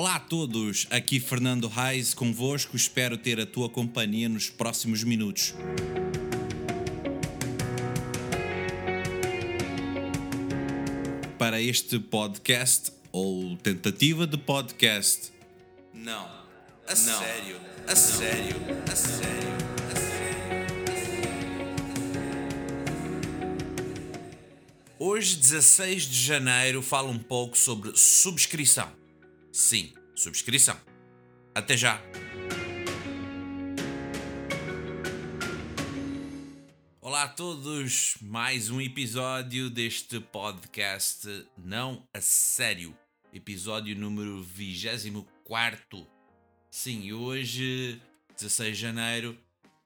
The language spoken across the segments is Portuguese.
Olá a todos, aqui Fernando Reis convosco, espero ter a tua companhia nos próximos minutos. Para este podcast, ou tentativa de podcast. Não, a sério, a sério, a sério, a sério. Hoje, 16 de janeiro, falo um pouco sobre subscrição. Sim, subscrição. Até já! Olá a todos, mais um episódio deste podcast Não a Sério, episódio número 24. Sim, hoje, 16 de janeiro,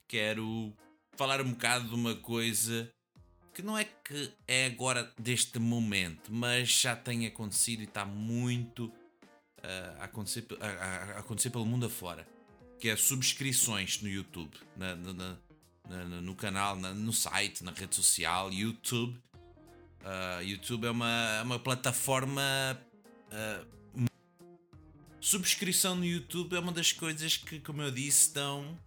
quero falar um bocado de uma coisa que não é que é agora deste momento, mas já tem acontecido e está muito a, acontecer, a, a acontecer pelo mundo afora, que é subscrições no YouTube, na, na, na, no canal, no site, na rede social, YouTube. Uh, YouTube é uma, uma plataforma. Uh, subscrição no YouTube é uma das coisas que, como eu disse, estão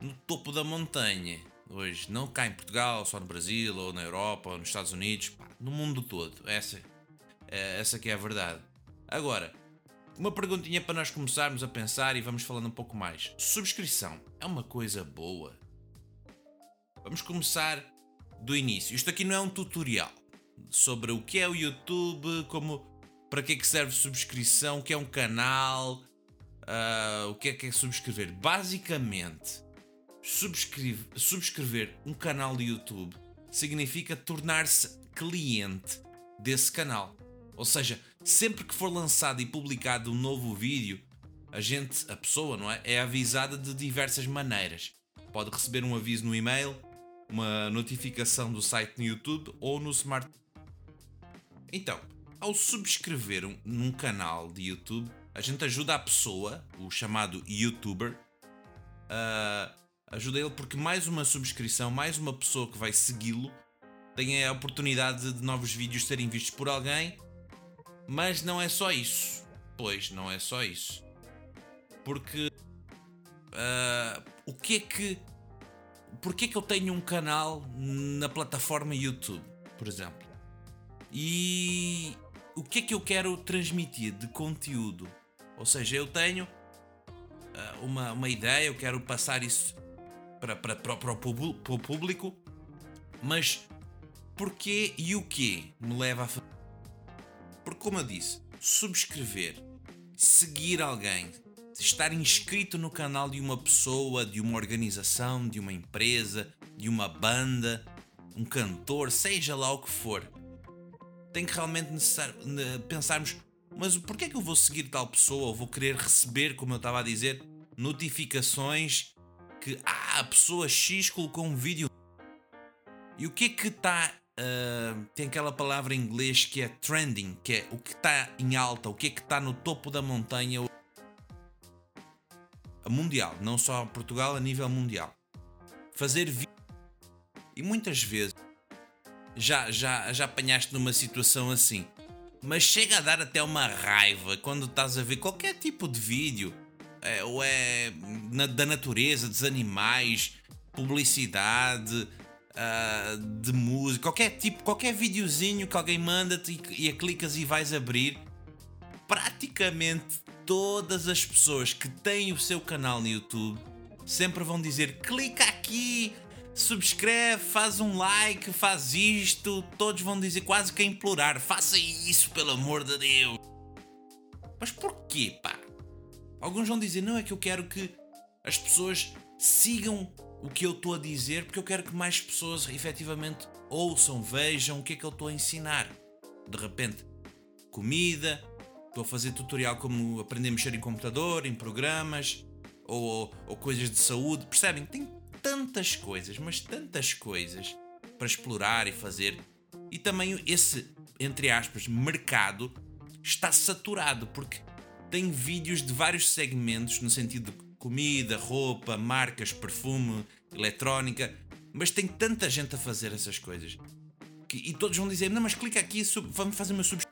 no topo da montanha hoje. Não cá em Portugal, só no Brasil, ou na Europa, ou nos Estados Unidos, pá, no mundo todo. Essa, é, essa que é a verdade. Agora, uma perguntinha para nós começarmos a pensar e vamos falando um pouco mais. Subscrição é uma coisa boa? Vamos começar do início. Isto aqui não é um tutorial sobre o que é o YouTube, como para que é que serve subscrição, o que é um canal, uh, o que é que é subscrever. Basicamente, subscrever, subscrever um canal de YouTube significa tornar-se cliente desse canal. Ou seja, sempre que for lançado e publicado um novo vídeo, a gente, a pessoa, não é, é avisada de diversas maneiras. Pode receber um aviso no e-mail, uma notificação do site no YouTube ou no smart. Então, ao subscrever um, num canal de YouTube, a gente ajuda a pessoa, o chamado YouTuber, uh, ajuda ele porque mais uma subscrição, mais uma pessoa que vai segui-lo, tem a oportunidade de novos vídeos serem vistos por alguém mas não é só isso. Pois, não é só isso. Porque. Uh, o que é que. Porquê que eu tenho um canal na plataforma YouTube, por exemplo? E o que é que eu quero transmitir de conteúdo? Ou seja, eu tenho uh, uma, uma ideia, eu quero passar isso para, para, para, para, o, para o público, mas porquê e o que me leva a fazer? Como eu disse, subscrever, seguir alguém, estar inscrito no canal de uma pessoa, de uma organização, de uma empresa, de uma banda, um cantor, seja lá o que for, tem que realmente pensarmos: mas porquê é que eu vou seguir tal pessoa ou vou querer receber, como eu estava a dizer, notificações que ah, a pessoa X colocou um vídeo? E o que é que está uh, tem aquela palavra em inglês que é trending, que é o que está em alta, o que é que está no topo da montanha. Mundial, não só Portugal, a nível mundial. Fazer vídeo. E muitas vezes já, já, já apanhaste numa situação assim. Mas chega a dar até uma raiva quando estás a ver qualquer tipo de vídeo, é, ou é na, da natureza, dos animais, publicidade, uh, de música, qualquer tipo, qualquer videozinho que alguém manda-te e, e clicas e vais abrir, praticamente todas as pessoas que têm o seu canal no YouTube sempre vão dizer: clica aqui, subscreve, faz um like, faz isto. Todos vão dizer quase que a implorar: faça isso, pelo amor de Deus. Mas porquê, pá? Alguns vão dizer: não, é que eu quero que as pessoas sigam o que eu estou a dizer, porque eu quero que mais pessoas efetivamente ouçam, vejam o que é que eu estou a ensinar. De repente, comida, estou a fazer tutorial como aprender a mexer em computador, em programas, ou, ou, ou coisas de saúde. Percebem? Tem tantas coisas, mas tantas coisas para explorar e fazer. E também esse, entre aspas, mercado está saturado, porque tem vídeos de vários segmentos, no sentido de comida, roupa, marcas, perfume, eletrónica, mas tem tanta gente a fazer essas coisas. Que, e todos vão dizer: Não, mas clica aqui, vamos fazer uma sub.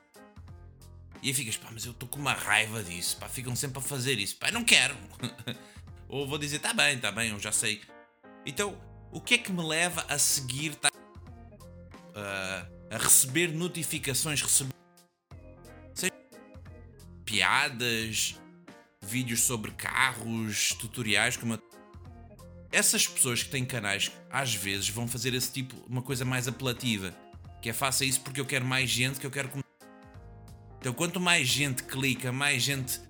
E aí ficas, pá, mas eu estou com uma raiva disso, pá, ficam sempre a fazer isso, pá, não quero. Ou vou dizer, tá bem, tá bem, eu já sei. Então, o que é que me leva a seguir, tá, uh, a receber notificações, receber seja, piadas, vídeos sobre carros, tutoriais, como eu... essas pessoas que têm canais às vezes vão fazer esse tipo, uma coisa mais apelativa, que é faça isso porque eu quero mais gente, que eu quero então, quanto mais gente clica, mais gente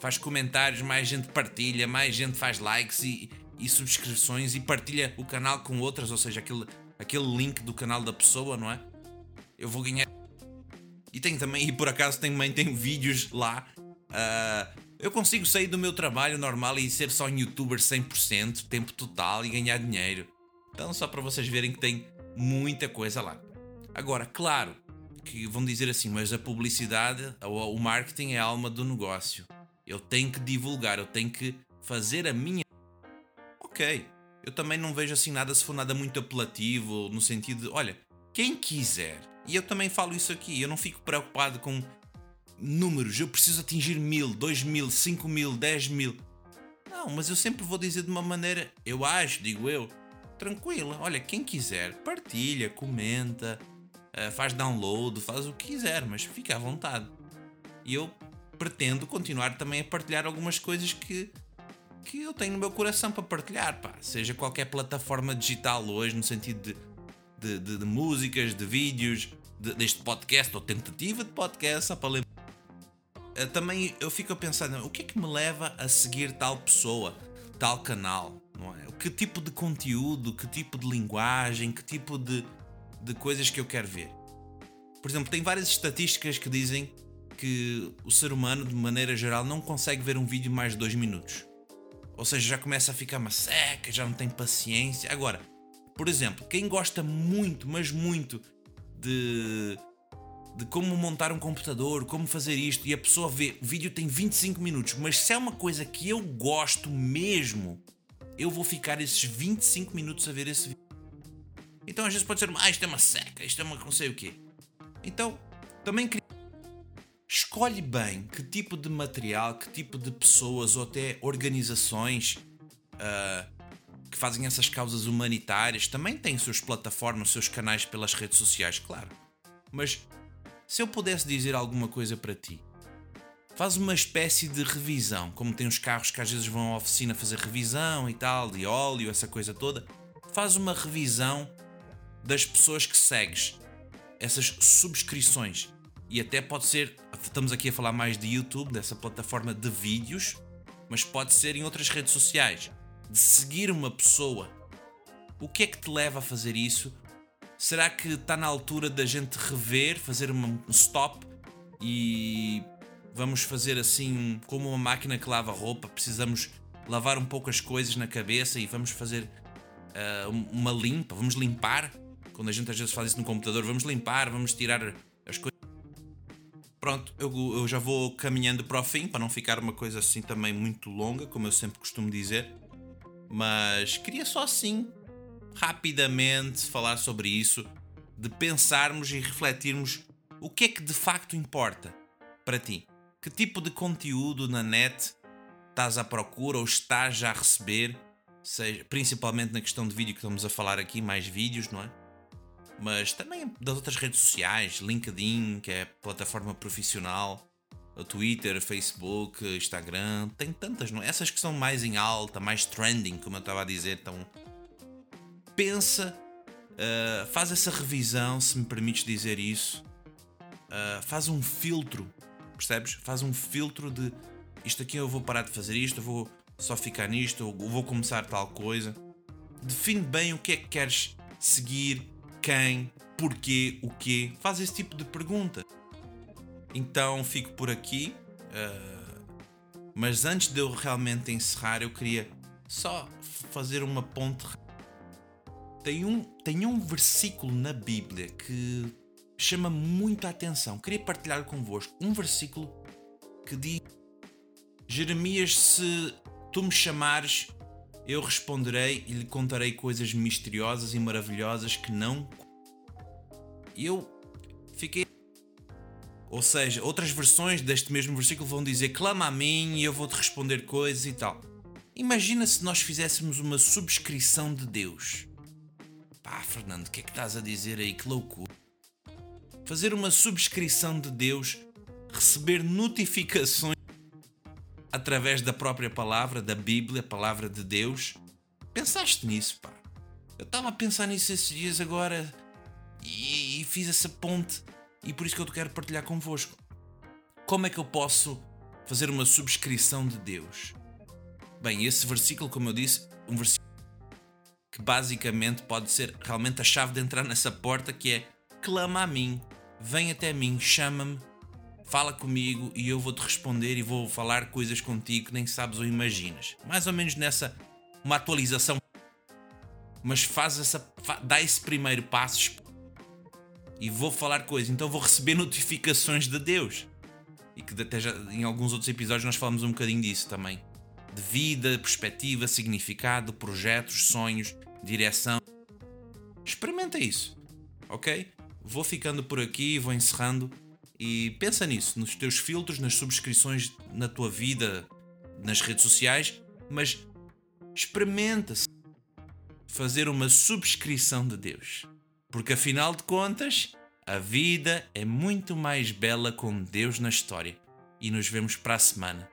faz comentários, mais gente partilha, mais gente faz likes e, e subscrições e partilha o canal com outras, ou seja, aquele, aquele link do canal da pessoa, não é? Eu vou ganhar. E tem também, e por acaso também tem vídeos lá. Uh, eu consigo sair do meu trabalho normal e ser só um youtuber 100%, tempo total e ganhar dinheiro. Então, só para vocês verem que tem muita coisa lá. Agora, claro, que vão dizer assim, mas a publicidade, o marketing é a alma do negócio. Eu tenho que divulgar, eu tenho que fazer a minha. Ok, eu também não vejo assim nada se for nada muito apelativo, no sentido de, olha, quem quiser, e eu também falo isso aqui, eu não fico preocupado com números, eu preciso atingir mil, dois mil, cinco mil, dez mil. Não, mas eu sempre vou dizer de uma maneira, eu acho, digo eu, tranquila. Olha, quem quiser, partilha, comenta, eh, faz download, faz o que quiser, mas fica à vontade. E eu pretendo continuar também a partilhar algumas coisas que, que eu tenho no meu coração para partilhar, pá. Seja qualquer plataforma digital hoje, no sentido de, de, de, de músicas, de vídeos, de, deste podcast ou tentativa de podcast, só para lembrar. Eh, também eu fico a pensar, o que é que me leva a seguir tal pessoa, tal canal? Não é? Que tipo de conteúdo, que tipo de linguagem, que tipo de, de coisas que eu quero ver. Por exemplo, tem várias estatísticas que dizem que o ser humano, de maneira geral, não consegue ver um vídeo mais de 2 minutos. Ou seja, já começa a ficar uma seca, já não tem paciência. Agora, por exemplo, quem gosta muito, mas muito de, de como montar um computador, como fazer isto, e a pessoa vê, o vídeo tem 25 minutos, mas se é uma coisa que eu gosto mesmo, eu vou ficar esses 25 minutos a ver esse vídeo. Então às vezes pode ser, ah, isto é uma seca, isto é uma não sei o quê. Então, também escolhe bem que tipo de material, que tipo de pessoas ou até organizações uh, que fazem essas causas humanitárias também têm suas plataformas, seus canais pelas redes sociais, claro. Mas se eu pudesse dizer alguma coisa para ti, faz uma espécie de revisão, como tem os carros que às vezes vão à oficina fazer revisão e tal, de óleo, essa coisa toda. Faz uma revisão das pessoas que segues, essas subscrições. E até pode ser, estamos aqui a falar mais de YouTube, dessa plataforma de vídeos, mas pode ser em outras redes sociais. De seguir uma pessoa. O que é que te leva a fazer isso? Será que está na altura da gente rever, fazer um stop e vamos fazer assim como uma máquina que lava roupa? Precisamos lavar um pouco as coisas na cabeça e vamos fazer uh, uma limpa, vamos limpar quando a gente às vezes faz isso no computador, vamos limpar, vamos tirar as coisas. Pronto, eu, eu já vou caminhando para o fim, para não ficar uma coisa assim também muito longa, como eu sempre costumo dizer. Mas queria só assim, rapidamente, falar sobre isso, de pensarmos e refletirmos o que é que de facto importa para ti. Que tipo de conteúdo na net estás à procura ou estás já a receber, seja, principalmente na questão de vídeo que estamos a falar aqui, mais vídeos, não é? mas também das outras redes sociais, LinkedIn, que é plataforma profissional, Twitter, Facebook, Instagram, tem tantas, não? É? Essas que são mais em alta, mais trending, como eu estava a dizer, então pensa, uh, faz essa revisão, se me permites dizer isso, uh, faz um filtro, percebes? Faz um filtro de isto aqui eu vou parar de fazer isto, eu vou só ficar nisto, eu vou começar tal coisa. Define bem o que é que queres seguir, quem, porquê, o quê. Faz esse tipo de pergunta. Então fico por aqui. Uh, mas antes de eu realmente encerrar, eu queria só fazer uma ponte. Tem um, tem um versículo na Bíblia que chama muito a atenção. Queria partilhar convosco um versículo que diz: Jeremias, se tu me chamares, eu responderei e lhe contarei coisas misteriosas e maravilhosas que não. Eu fiquei. Ou seja, outras versões deste mesmo versículo vão dizer: clama a mim e eu vou te responder coisas e tal. Imagina se nós fizéssemos uma subscrição de Deus. Pá, Fernando, o que é que estás a dizer aí? Que loucura. Fazer uma subscrição de Deus, receber notificações através da própria palavra, da Bíblia, a palavra de Deus. Pensaste nisso, pá? Eu estava a pensar nisso esses dias agora e, e fiz essa ponte e por isso que eu quero partilhar convosco. Como é que eu posso fazer uma subscrição de Deus? Bem, esse versículo, como eu disse, um versículo que basicamente pode ser realmente a chave de entrar nessa porta que é clama a mim, vem até mim, chama-me, fala comigo e eu vou-te responder e vou falar coisas contigo que nem sabes ou imaginas. Mais ou menos nessa uma atualização. Mas faz essa dá esse primeiro passo e vou falar coisas, então vou receber notificações de Deus. E que até já, em alguns outros episódios nós falamos um bocadinho disso também. De vida, perspectiva, significado, projetos, sonhos, direção. Experimenta isso, ok? Vou ficando por aqui, vou encerrando e pensa nisso, nos teus filtros, nas subscrições na tua vida, nas redes sociais, mas experimenta-se fazer uma subscrição de Deus. Porque afinal de contas, a vida é muito mais bela com Deus na história. E nos vemos para a semana.